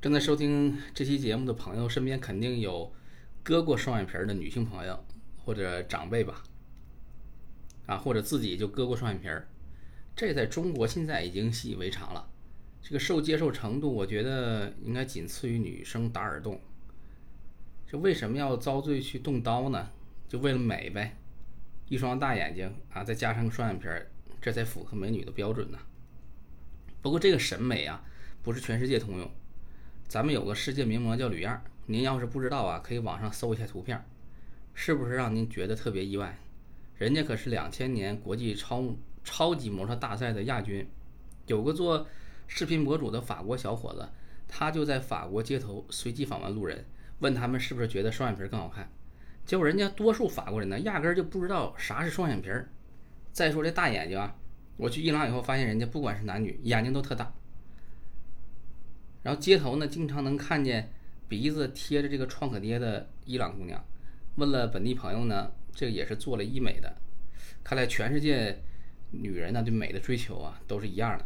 正在收听这期节目的朋友，身边肯定有割过双眼皮的女性朋友或者长辈吧，啊，或者自己就割过双眼皮儿，这在中国现在已经习以为常了。这个受接受程度，我觉得应该仅次于女生打耳洞。这为什么要遭罪去动刀呢？就为了美呗，一双大眼睛啊，再加上个双眼皮儿，这才符合美女的标准呢。不过这个审美啊，不是全世界通用。咱们有个世界名模叫吕燕，您要是不知道啊，可以网上搜一下图片，是不是让您觉得特别意外？人家可是两千年国际超超级模特大赛的亚军。有个做视频博主的法国小伙子，他就在法国街头随机访问路人，问他们是不是觉得双眼皮更好看。结果人家多数法国人呢，压根儿就不知道啥是双眼皮儿。再说这大眼睛啊，我去伊朗以后发现，人家不管是男女，眼睛都特大。然后街头呢，经常能看见鼻子贴着这个创可贴的伊朗姑娘。问了本地朋友呢，这个也是做了医美的。看来全世界女人呢对美的追求啊都是一样的。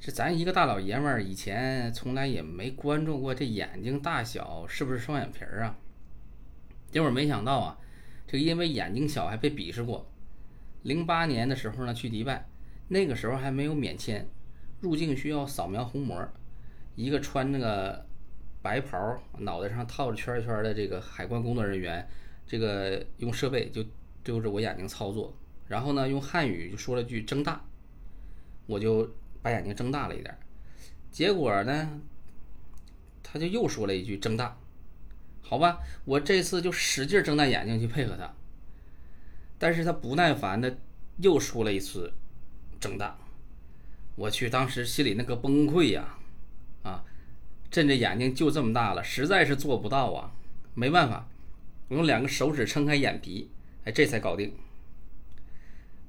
这咱一个大老爷们儿以前从来也没关注过这眼睛大小是不是双眼皮儿啊。结果没想到啊，这个因为眼睛小还被鄙视过。零八年的时候呢，去迪拜，那个时候还没有免签。入境需要扫描虹膜，一个穿那个白袍、脑袋上套着圈圈的这个海关工作人员，这个用设备就对着我眼睛操作，然后呢用汉语就说了句“睁大”，我就把眼睛睁大了一点，结果呢他就又说了一句“睁大”，好吧，我这次就使劲睁大眼睛去配合他，但是他不耐烦的又说了一次“睁大”。我去，当时心里那个崩溃呀，啊，朕这眼睛就这么大了，实在是做不到啊，没办法，我用两个手指撑开眼皮，哎，这才搞定。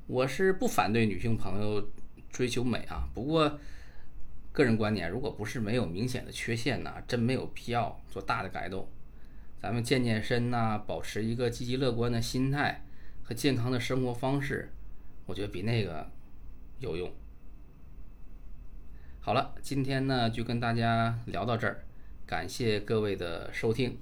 我是不反对女性朋友追求美啊，不过个人观点，如果不是没有明显的缺陷呢，真没有必要做大的改动。咱们健健身呐，保持一个积极乐观的心态和健康的生活方式，我觉得比那个有用。好了，今天呢就跟大家聊到这儿，感谢各位的收听。